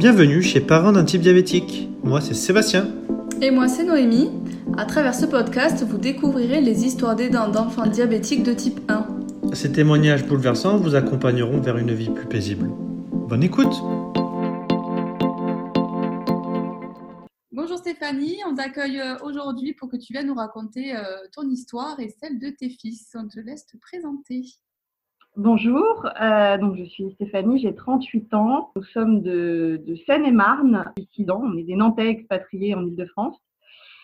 Bienvenue chez Parents d'un type diabétique. Moi, c'est Sébastien. Et moi, c'est Noémie. À travers ce podcast, vous découvrirez les histoires d'aidants d'enfants diabétiques de type 1. Ces témoignages bouleversants vous accompagneront vers une vie plus paisible. Bonne écoute Bonjour Stéphanie, on t'accueille euh, aujourd'hui pour que tu viennes nous raconter euh, ton histoire et celle de tes fils. On te laisse te présenter. Bonjour, euh, je suis Stéphanie, j'ai 38 ans. Nous sommes de, Seine-et-Marne, ici dans, on est des Nantais expatriés en Ile-de-France.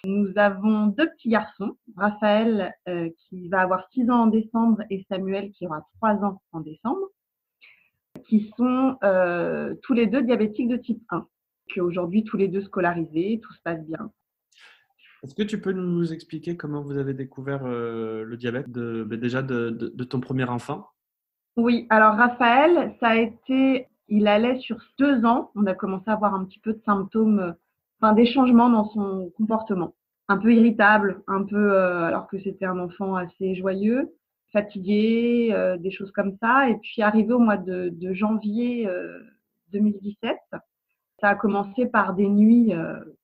Nous avons deux petits garçons, Raphaël euh, qui va avoir 6 ans en décembre et Samuel qui aura 3 ans en décembre, qui sont euh, tous les deux diabétiques de type 1, qui aujourd'hui tous les deux scolarisés, tout se passe bien. Est-ce que tu peux nous expliquer comment vous avez découvert le diabète ben déjà de ton premier enfant? Oui, alors Raphaël, ça a été, il allait sur deux ans, on a commencé à avoir un petit peu de symptômes, enfin des changements dans son comportement. Un peu irritable, un peu, euh, alors que c'était un enfant assez joyeux, fatigué, euh, des choses comme ça. Et puis arrivé au mois de, janvier 2017, euh, ça a commencé par des nuits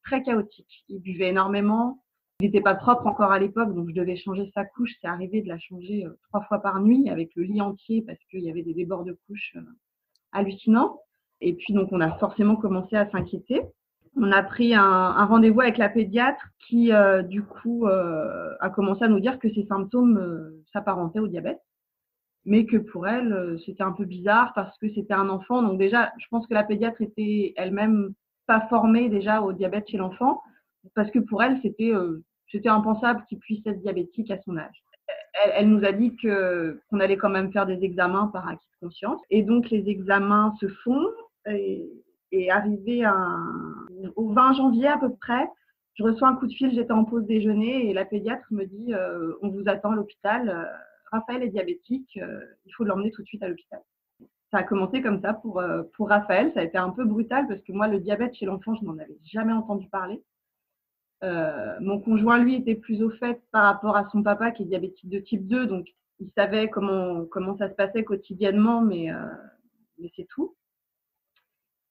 très chaotiques. Il buvait énormément, n'était pas propre encore à l'époque, donc je devais changer sa couche. C'est arrivé de la changer euh, trois fois par nuit avec le lit entier parce qu'il y avait des débords de couches euh, hallucinants. Et puis donc on a forcément commencé à s'inquiéter. On a pris un, rendez-vous avec la pédiatre qui euh, du coup a commencé à nous dire que ces symptômes s'apparentaient au diabète, mais que pour elle c'était un peu bizarre parce que c'était un enfant. Donc déjà, je pense que la pédiatre était elle-même pas formée déjà au diabète chez l'enfant parce que pour elle c'était c'était impensable qu'il puisse être diabétique à son âge. Elle, nous a dit qu'on allait quand même faire des examens par acquis de conscience. Et donc les examens se font. Et, arrivé au 20 janvier à peu près, je reçois un coup de fil. J'étais en pause déjeuner et la pédiatre me dit euh, on vous attend à l'hôpital. Euh, Raphaël est diabétique. Euh, il faut l'emmener tout de suite à l'hôpital. Ça a commencé comme ça pour Raphaël. Ça a été un peu brutal parce que moi, le diabète chez l'enfant, je n'en avais jamais entendu parler. Euh, mon conjoint, lui, était plus au fait par rapport à son papa qui est diabétique de type 2, donc il savait comment, comment ça se passait quotidiennement, mais, euh, mais c'est tout.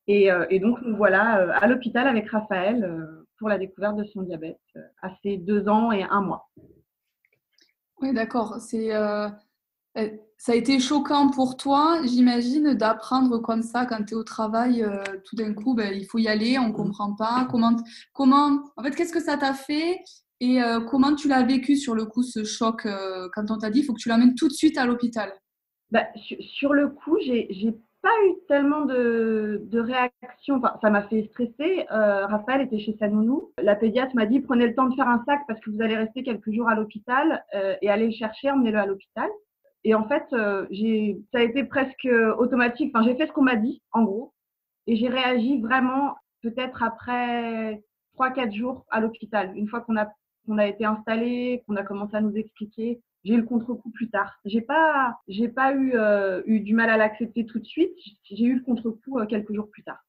Et, euh, et, donc, nous voilà à l'hôpital avec Raphaël pour la découverte de son diabète à ses deux ans et un mois. Oui, d'accord. C'est euh, ça a été choquant pour toi, j'imagine, d'apprendre comme ça quand tu es au travail, euh, tout d'un coup, ben, il faut y aller, on ne comprend pas. Comment, comment, en fait, qu'est-ce que ça t'a fait et euh, comment tu l'as vécu sur le coup, ce choc, quand on t'a dit, il faut que tu l'amènes tout de suite à l'hôpital? Bah, sur, le coup, j'ai pas eu tellement de, de réaction. Enfin, ça m'a fait stresser. Raphaël était chez sa nounou. La pédiatre m'a dit prenez le temps de faire un sac parce que vous allez rester quelques jours à l'hôpital et allez le chercher, emmenez-le à l'hôpital. Et en fait, euh, ça a été presque automatique. Enfin, j'ai fait ce qu'on m'a dit, en gros. Et j'ai réagi vraiment peut-être après 3-4 jours à l'hôpital. Une fois qu'on a, qu'on a été installé, qu'on a commencé à nous expliquer, j'ai eu le contre-coup plus tard. J'ai pas, j'ai pas eu, euh, eu du mal à l'accepter tout de suite. J'ai eu le contre-coup euh, quelques jours plus tard.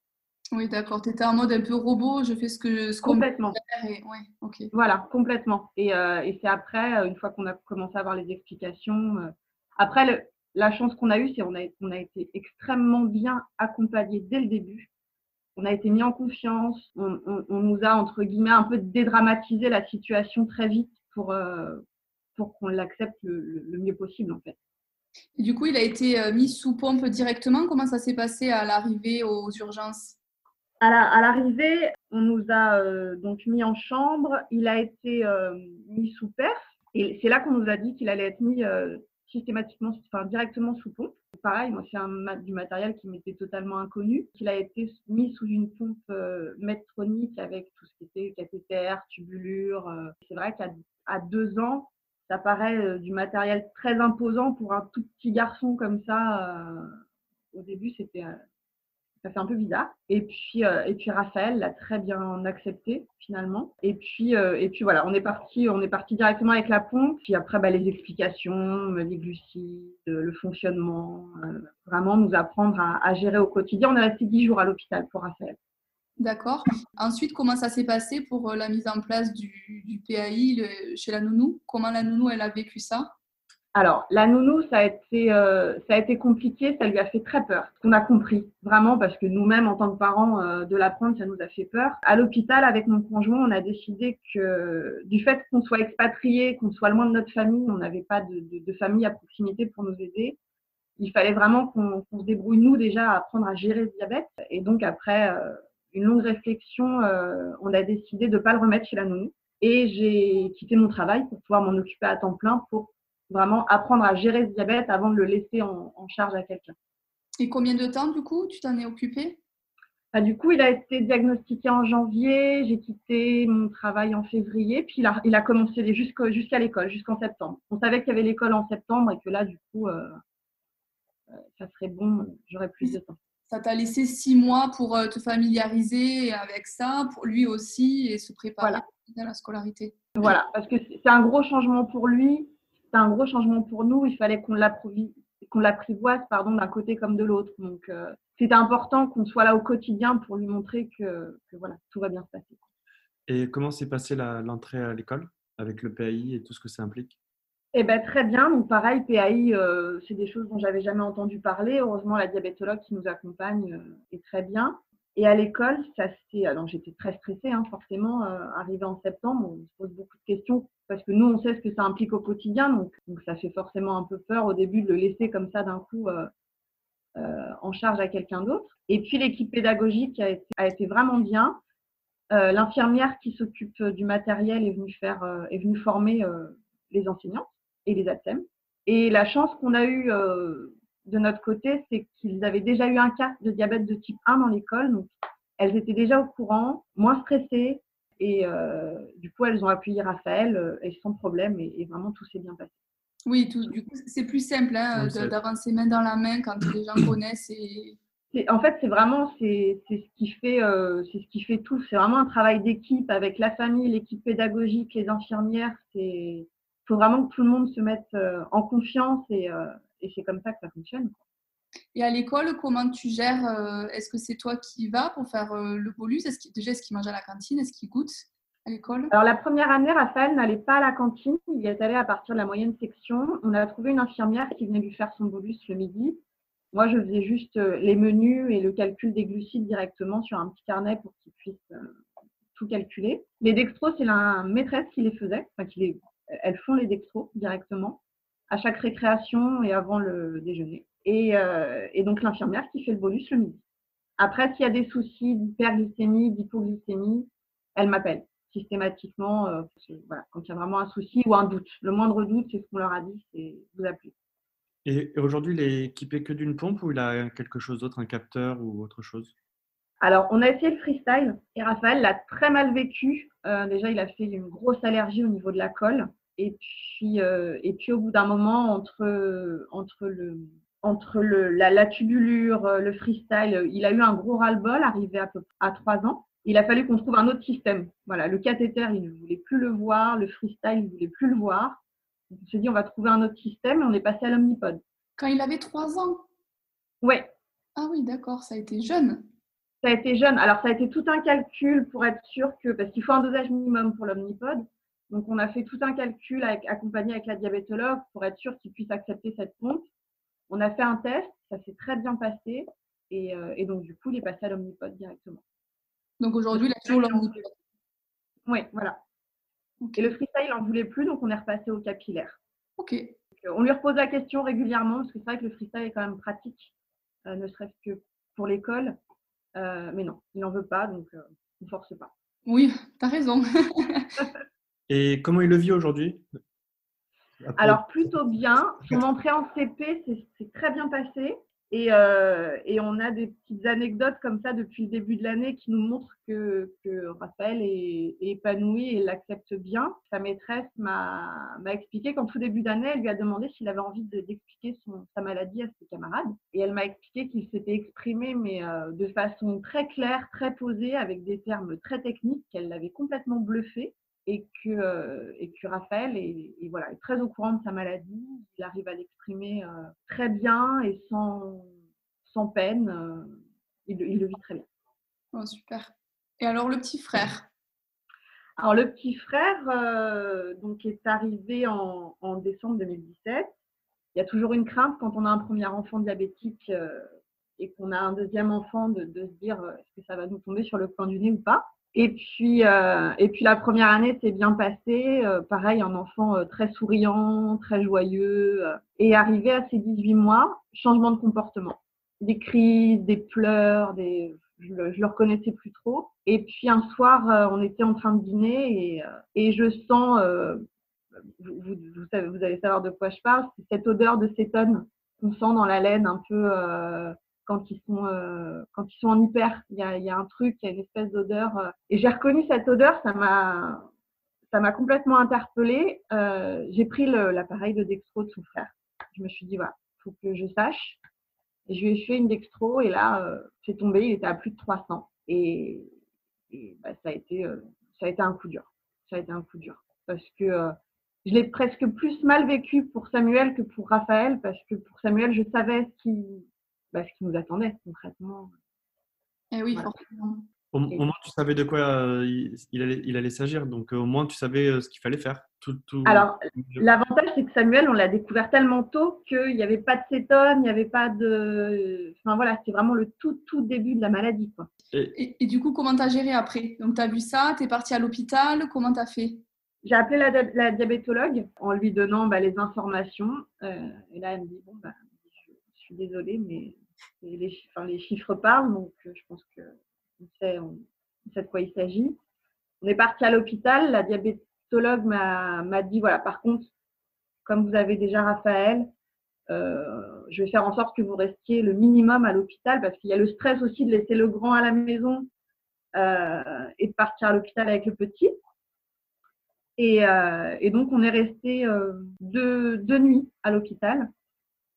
Oui, d'accord. Tu étais en mode un peu robot, je fais ce que ce Complètement. Et... Ouais, ok. Voilà, complètement. Et, et c'est après, une fois qu'on a commencé à avoir les explications, après, la chance qu'on a eue, c'est qu'on a, on a été extrêmement bien accompagnés dès le début. On a été mis en confiance. On, nous a, entre guillemets, un peu dédramatisé la situation très vite pour, euh, pour qu'on l'accepte le, mieux possible, en fait. Et du coup, il a été euh, mis sous pompe directement. Comment ça s'est passé à l'arrivée aux urgences? À l'arrivée, on nous a euh, donc mis en chambre. Il a été mis sous perf. Et c'est là qu'on nous a dit qu'il allait être mis systématiquement, enfin directement sous pompe. Pareil, moi c'est du matériel qui m'était totalement inconnu. Il a été mis sous une pompe euh, métronique avec tout ce qui était cathéter, tubulure. Euh. C'est vrai qu'à deux ans, ça paraît euh, du matériel très imposant pour un tout petit garçon comme ça. au début, c'était ça fait un peu bizarre. Et puis, euh, et puis Raphaël l'a très bien accepté finalement. Et puis, euh, et puis voilà, on est parti, on est parti directement avec la pompe. Puis après, bah, les explications, les glucides, le fonctionnement, euh, vraiment nous apprendre à, gérer au quotidien. On est resté dix jours à l'hôpital pour Raphaël. D'accord. Ensuite, comment ça s'est passé pour la mise en place du PAI chez la nounou? Comment la nounou elle a vécu ça? Alors, la nounou, ça a été, euh, ça a été compliqué, ça lui a fait très peur. On a compris, vraiment, parce que nous-mêmes, en tant que parents, euh, de l'apprendre, ça nous a fait peur. À l'hôpital, avec mon conjoint, on a décidé que du fait qu'on soit expatrié, qu'on soit loin de notre famille, on n'avait pas de, de, de, famille à proximité pour nous aider. Il fallait vraiment qu'on qu se débrouille, nous, déjà, à apprendre à gérer ce diabète. Et donc, après euh, une longue réflexion, euh, on a décidé de ne pas le remettre chez la nounou. Et j'ai quitté mon travail pour pouvoir m'en occuper à temps plein pour vraiment apprendre à gérer ce diabète avant de le laisser en, en charge à quelqu'un. Et combien de temps, du coup, tu t'en es occupé bah, Du coup, il a été diagnostiqué en janvier, j'ai quitté mon travail en février, puis il a, il a commencé jusqu'à jusqu l'école, jusqu'en septembre. On savait qu'il y avait l'école en septembre et que là, du coup, euh, ça serait bon, j'aurais plus de temps. Ça t'a laissé six mois pour euh, te familiariser avec ça, pour lui aussi, et se préparer voilà. à la scolarité? Voilà, parce que c'est un gros changement pour lui, c'est un gros changement pour nous. Il fallait qu'on l'apprivoise pardon, d'un côté comme de l'autre. Donc, euh, c'était important qu'on soit là au quotidien pour lui montrer que, que voilà, tout va bien se passer. Et comment s'est passée l'entrée à l'école avec le PAI et tout ce que ça implique? Eh ben, très bien. Donc, pareil, PAI, euh, c'est des choses dont j'avais jamais entendu parler. Heureusement, la diabétologue qui nous accompagne euh, est très bien. Et à l'école, ça c'est. Alors, j'étais très stressée, hein, forcément. Euh, arrivé en septembre, on se pose beaucoup de questions parce que nous, on sait ce que ça implique au quotidien. Donc, ça fait forcément un peu peur au début de le laisser comme ça d'un coup euh, euh, en charge à quelqu'un d'autre. Et puis, l'équipe pédagogique a été, vraiment bien. L'infirmière qui s'occupe du matériel est venue, faire, est venue former les enseignants et les ATSEM. Et la chance qu'on a eue euh, de notre côté, c'est qu'ils avaient déjà eu un cas de diabète de type 1 dans l'école. Donc, elles étaient déjà au courant, moins stressées. Et euh, du coup, elles ont appuyé Raphaël euh, et sans problème. Et, et vraiment, tout s'est bien passé. Oui, tout, du coup, c'est plus simple hein, oui, d'avancer main dans la main quand les gens connaissent. Et... En fait, c'est vraiment c'est ce qui fait euh, c'est ce qui fait tout. C'est vraiment un travail d'équipe avec la famille, l'équipe pédagogique, les infirmières. C'est il faut vraiment que tout le monde se mette euh, en confiance et, euh, et c'est comme ça que ça fonctionne. Et à l'école, comment tu gères euh, Est-ce que c'est toi qui vas pour faire le bolus? Est-ce Déjà, est-ce qu'il mange à la cantine? Est-ce qu'il goûte à l'école? Alors, la première année, Raphaël n'allait pas à la cantine. Il est allé à partir de la moyenne section. On a trouvé une infirmière qui venait lui faire son bolus le midi. Moi, je faisais juste les menus et le calcul des glucides directement sur un petit carnet pour qu'il puisse tout calculer. Les dextros, c'est la maîtresse qui les faisait, enfin, elles font les dextros directement à chaque récréation et avant le déjeuner. Et, euh, et donc l'infirmière qui fait le bolus le midi. Après, s'il y a des soucis d'hyperglycémie, d'hypoglycémie, elle m'appelle systématiquement euh, voilà, quand il y a vraiment un souci ou un doute. Le moindre doute, c'est ce qu'on leur a dit, c'est vous appeler. Et aujourd'hui, il est équipé que d'une pompe ou il a quelque chose d'autre, un capteur ou autre chose? Alors, on a essayé le freestyle et Raphaël l'a très mal vécu. Euh, déjà, il a fait une grosse allergie au niveau de la colle. Et puis, euh, et puis au bout d'un moment, entre, entre, le, entre le, la, la, tubulure, le freestyle, il a eu un gros ras-le-bol, arrivé à, peu, à 3 ans. Il a fallu qu'on trouve un autre système. Voilà, le cathéter, il ne voulait plus le voir, le freestyle, il ne voulait plus le voir. Donc, on s'est dit, on va trouver un autre système et on est passé à l'omnipode. Quand il avait 3 ans? Oui. Ah oui, d'accord, ça a été jeune ça a été jeune. Alors, ça a été tout un calcul pour être sûr que, parce qu'il faut un dosage minimum pour l'omnipode. Donc, on a fait tout un calcul avec, accompagné avec la diabétologue pour être sûr qu'il puisse accepter cette pompe. On a fait un test, ça s'est très bien passé. Et, euh, et, donc, du coup, il est passé à l'omnipode directement. Donc, aujourd'hui, il a toujours l'omnipode Oui, voilà. Okay. Et le freestyle, il n'en voulait plus, donc on est repassé au capillaire. OK. Donc, on lui repose la question régulièrement, parce que c'est vrai que le freestyle est quand même pratique, euh, ne serait-ce que pour l'école. Euh, mais non, il n'en veut pas, donc euh, on ne force pas. Oui, tu as raison. Et comment il le vit aujourd'hui? Alors, plutôt bien. Son entrée en CP, c'est très bien passé. Et, euh, et, on a des petites anecdotes comme ça depuis le début de l'année qui nous montrent que, que Raphaël est, est, épanoui et l'accepte bien. Sa maîtresse m'a expliqué qu'en tout début d'année, elle lui a demandé s'il avait envie d'expliquer de, sa maladie à ses camarades. Et elle m'a expliqué qu'il s'était exprimé, mais euh, de façon très claire, très posée, avec des termes très techniques, qu'elle l'avait complètement bluffé et que, euh, et que Raphaël est, voilà, est très au courant de sa maladie. Il arrive à l'exprimer euh, très bien et sans, sans peine. Euh, il, il, le vit très bien. Oh, super. Et alors le petit frère? Alors le petit frère donc, est arrivé en, en décembre 2017. il y a toujours une crainte quand on a un premier enfant diabétique et qu'on a un deuxième enfant de, de se dire est-ce que ça va nous tomber sur le coin du nez ou pas. Et puis, euh, et puis la première année s'est bien passée. Euh, pareil, un enfant euh, très souriant, très joyeux. et arrivé à ses 18 mois, changement de comportement. Des crises, des pleurs, des... je, le, le reconnaissais plus trop. Et puis un soir, on était en train de dîner et, et je sens, vous, vous, vous, savez, vous allez savoir de quoi je parle, c'est cette odeur de cétone qu'on sent dans la laine un peu quand ils sont euh, quand ils sont en hyper. Il y a, y a un truc, il y a une espèce d'odeur. Euh. et j'ai reconnu cette odeur, ça m'a ça m'a complètement interpellée. Euh, j'ai pris l'appareil de dextro de son frère. Je me suis dit voilà, faut que je sache. Et je lui ai fait une dextro et là c'est tombé, il était à plus de 300 et, et bah, ça a été ça a été un coup dur. Ça a été un coup dur parce que je l'ai presque plus mal vécu pour Samuel que pour Raphaël parce que pour Samuel je savais ce qui bah, ce qui nous attendait concrètement. Eh oui, forcément. Au, moins, tu savais de quoi euh, il, allait, il allait s'agir. Donc, euh, au moins, tu savais euh, ce qu'il fallait faire. Tout, tout... Alors, l'avantage, c'est que Samuel, on l'a découvert tellement tôt qu'il n'y avait pas de cétone, il n'y avait pas de. Enfin, voilà, c'était vraiment le tout, tout début de la maladie. Quoi. Et, et, du coup, comment tu as géré après? Donc, tu as vu ça, tu es parti à l'hôpital, comment tu as fait? J'ai appelé la, la, diabétologue en lui donnant bah, les informations. et là, elle me dit Bon, bah, je suis désolée, mais les, chiffres parlent, donc euh, je pense qu'on sait, on, sait de quoi il s'agit. On est parti à l'hôpital, la diabétologue m'a dit, voilà, par contre, comme vous avez déjà Raphaël, euh, je vais faire en sorte que vous restiez le minimum à l'hôpital parce qu'il y a le stress aussi de laisser le grand à la maison euh, et de partir à l'hôpital avec le petit. Et, donc, on est resté deux nuits à l'hôpital.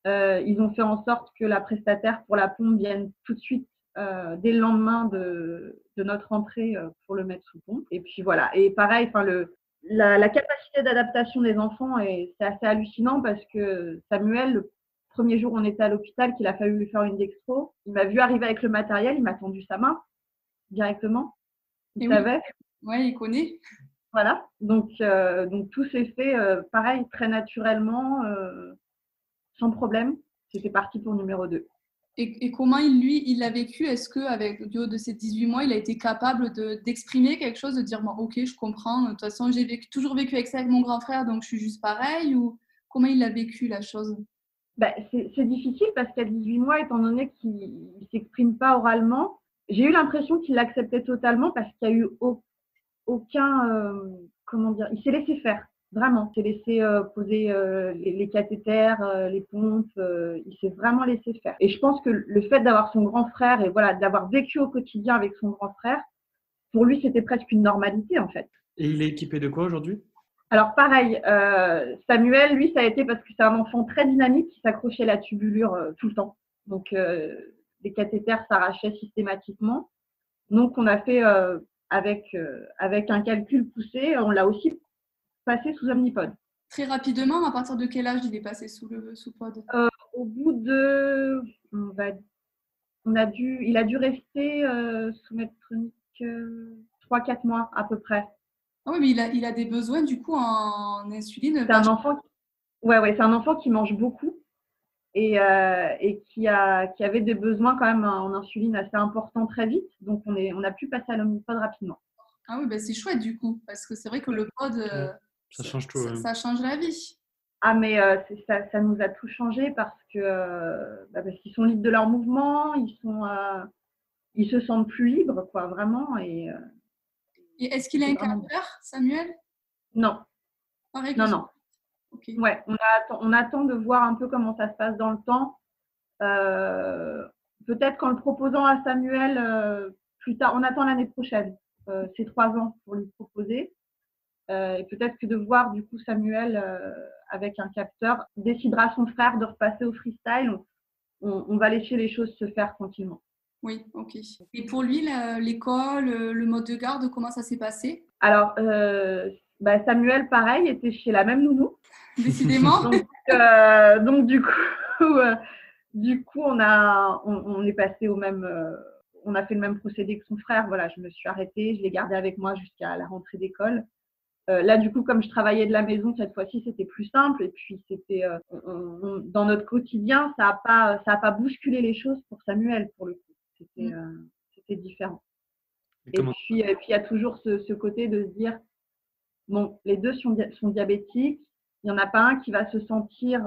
Euh, ils ont fait en sorte que la prestataire pour la pompe vienne tout de suite euh, dès le lendemain de, de notre entrée euh, pour le mettre sous pompe. Et puis voilà. Et pareil, enfin le la, la, capacité d'adaptation des enfants c'est assez hallucinant parce que Samuel, le premier jour où on était à l'hôpital, qu'il a fallu lui faire une dextro, il m'a vu arriver avec le matériel, il m'a tendu sa main directement. Il savait. Oui. il connaît. Voilà. Donc, euh, donc tout s'est fait pareil, très naturellement. Sans problème. C'était parti pour numéro 2. Et, et, comment il, lui, il l'a vécu? Est-ce qu'avec du haut de ses 18 mois, il a été capable d'exprimer quelque chose, de dire bon, Ok, je comprends, de toute façon, j'ai vécu, toujours vécu avec ça avec mon grand frère, donc je suis juste pareil Ou comment il a vécu la chose? Ben, C'est difficile parce qu'à 18 mois, étant donné qu'il ne s'exprime pas oralement, j'ai eu l'impression qu'il l'acceptait totalement parce qu'il n'y a eu aucun. Euh, comment dire Il s'est laissé faire. Vraiment, il s'est laissé euh, poser euh, les, les, cathéters, euh, les pompes, il s'est vraiment laissé faire. Et je pense que le fait d'avoir son grand frère et voilà, d'avoir vécu au quotidien avec son grand frère, pour lui, c'était presque une normalité en fait. Et il est équipé de quoi aujourd'hui? Alors pareil, Samuel, lui, ça a été parce que c'est un enfant très dynamique qui s'accrochait à la tubulure tout le temps. Donc les cathéters s'arrachaient systématiquement. Donc on a fait avec avec un calcul poussé, on l'a aussi passé sous Omnipod. Très rapidement, à partir de quel âge il est passé sous le sous pod? Euh, Au bout de, on, va, on a dû, il a dû rester euh, sous Medtronic euh, 3-4 mois à peu près. Ah oui, mais il a, il a des besoins du coup en insuline. C'est un enfant, qui, ouais, ouais, c'est un enfant qui mange beaucoup et, euh, et qui, a, qui avait des besoins quand même en insuline assez importants très vite. Donc on, est, on a pu passer à l'omnipod rapidement. Ah oui, ben c'est chouette du coup, parce que c'est vrai que le pod, euh, ça change tout. Ça, ça, change la vie. Ah, mais euh, ça, ça, nous a tout changé parce que euh, bah, parce qu'ils sont libres de leur mouvement, ils sont, euh, ils se sentent plus libres, quoi, vraiment. Et, euh, et est-ce qu'il a un capteur, Samuel? Non. Pareil non, non. Okay. Ouais, on attend, on attend de voir un peu comment ça se passe dans le temps. Peut-être qu'en le proposant à Samuel plus tard, on attend l'année prochaine. c'est trois ans pour lui proposer. Euh, et peut-être que de voir du coup Samuel euh, avec un capteur décidera son frère de repasser au freestyle. On, on, va laisser les choses se faire tranquillement. Oui, ok. Et pour lui, l'école, le mode de garde, comment ça s'est passé? Alors, euh, bah Samuel, pareil, était chez la même nounou. Décidément. donc, euh, donc, du coup, euh, du coup, on a, on, on est passé au même, euh, on a fait le même procédé que son frère. Voilà, je me suis arrêtée, je l'ai gardé avec moi jusqu'à la rentrée d'école. Euh, là, du coup, comme je travaillais de la maison cette fois-ci, c'était plus simple. Et puis, c'était euh, dans notre quotidien, ça n'a pas, ça a pas bousculé les choses pour Samuel pour le coup. C'était, mmh. c'était différent. Et, puis, et puis, il y a toujours ce, ce, côté de se dire, bon, les deux sont, sont diabétiques. Il n'y en a pas un qui va se sentir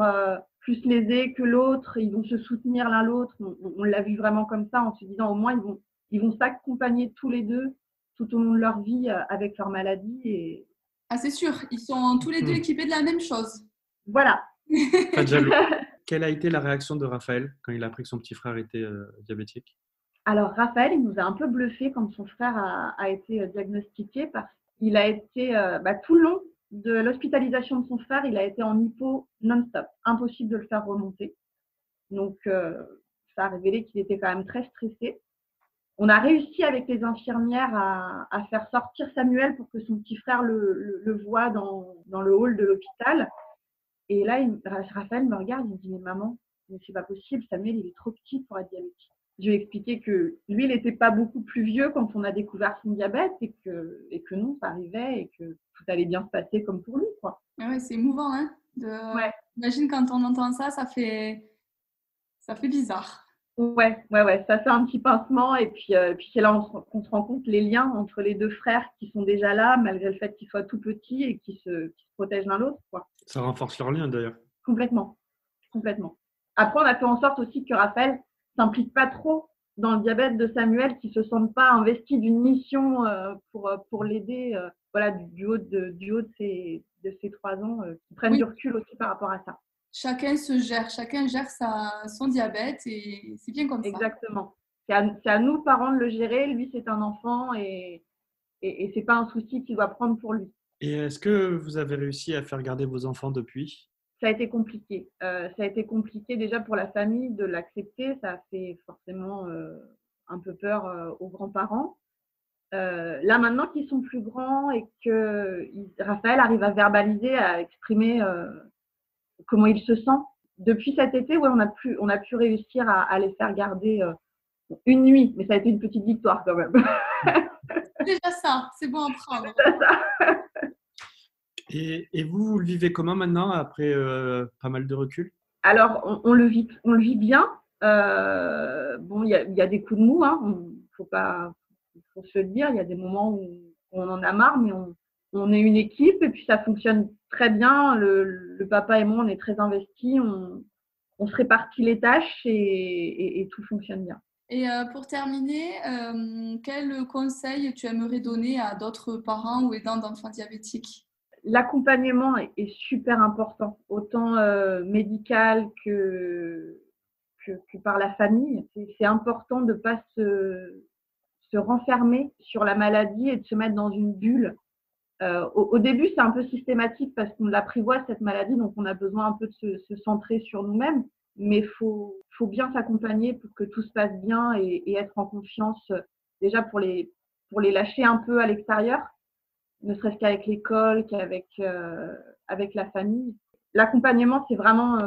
plus lésé que l'autre. Ils vont se soutenir l'un l'autre. On, on l'a vu vraiment comme ça en se disant, au moins, ils vont, ils vont s'accompagner tous les deux tout au long de leur vie avec leur maladie et, ah, c'est sûr, ils sont tous les deux hmm. équipés de la même chose. Voilà. Pas de Quelle a été la réaction de Raphaël quand il a appris que son petit frère était euh, diabétique? Alors, Raphaël, il nous a un peu bluffé quand son frère a, été euh, diagnostiqué parce qu'il a été euh, bah, tout le long de l'hospitalisation de son frère, il a été en hypo non-stop. Impossible de le faire remonter. Donc, ça a révélé qu'il était quand même très stressé on a réussi avec les infirmières à, faire sortir Samuel pour que son petit frère le, voit dans, le hall de l'hôpital. Et là, Raphaël me regarde, il me dit Mais maman, mais c'est pas possible, Samuel, il est trop petit pour être diabétique. Je lui ai expliqué que lui, il n'était pas beaucoup plus vieux quand on a découvert son diabète et que, et que non, ça arrivait et que tout allait bien se passer comme pour lui. Quoi. Ah ouais, c'est émouvant. Hein ouais. Imagine quand on entend ça, ça fait, ça fait bizarre. Ouais, ouais, ouais, ça fait un petit pincement et puis, euh, puis c'est là qu'on se rend compte les liens entre les deux frères qui sont déjà là, malgré le fait qu'ils soient tout petits et qui se, protègent l'un l'autre. Ça renforce leur lien d'ailleurs. Complètement, complètement. Après, on a fait en sorte aussi que Raphaël s'implique pas trop dans le diabète de Samuel, qui se sente pas investi d'une mission euh, pour, euh, pour l'aider voilà, du, haut de, du haut de ses, de ses trois ans, qui prennent du recul aussi par rapport à ça chacun se gère, chacun gère sa, son diabète et c'est bien comme ça. Exactement. C'est à, nous, parents, de le gérer. Lui, c'est un enfant et, et, et c'est pas un souci qu'il doit prendre pour lui. Et est-ce que vous avez réussi à faire garder vos enfants depuis? Ça a été compliqué. Euh, ça a été compliqué déjà pour la famille de l'accepter. Ça a fait forcément euh, un peu peur euh, aux grands-parents. là maintenant qu'ils sont plus grands et que Raphaël arrive à verbaliser, à exprimer comment il se sent. Depuis cet été, ouais, on, a pu, on a pu réussir à, les faire garder euh, une nuit, mais ça a été une petite victoire quand même. déjà ça, c'est bon à prendre. Et, et, vous, vous le vivez comment maintenant après euh, pas mal de recul? Alors, on, le vit, on le vit bien. Euh, bon, il y, y, a des coups de mou, hein. faut pas, faut se le dire. Il y a des moments où on en a marre, mais on, on est une équipe et puis ça fonctionne très bien. Le, papa et moi, on est très investis. On, se répartit les tâches et, tout fonctionne bien. Et euh, pour terminer, euh, quel conseil tu aimerais donner à d'autres parents ou aidants d'enfants diabétiques? L'accompagnement est, super important, autant euh, médical que, que, par la famille. C'est important de ne pas se, se renfermer sur la maladie et de se mettre dans une bulle euh, au, début, c'est un peu systématique parce qu'on l'apprivoise cette maladie, donc on a besoin un peu de se, centrer sur nous-mêmes. Mais il faut, faut, bien s'accompagner pour que tout se passe bien et, être en confiance, euh, déjà pour les, pour les lâcher un peu à l'extérieur, ne serait-ce qu'avec l'école, qu'avec euh, avec la famille. L'accompagnement, c'est vraiment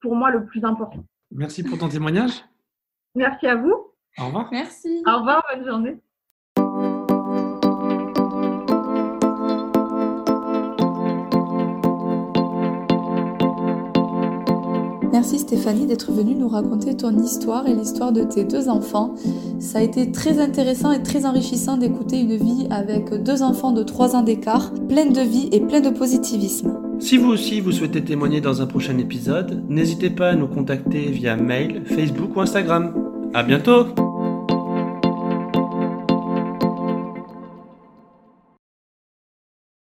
pour moi le plus important. Merci pour ton témoignage. Merci à vous. Au revoir. Merci. Au revoir, bonne journée. Merci Stéphanie d'être venue nous raconter ton histoire et l'histoire de tes deux enfants. Ça a été très intéressant et très enrichissant d'écouter une vie avec deux enfants de 3 ans d'écart, pleine de vie et pleine de positivisme. Si vous aussi vous souhaitez témoigner dans un prochain épisode, n'hésitez pas à nous contacter via mail, Facebook ou Instagram. À bientôt!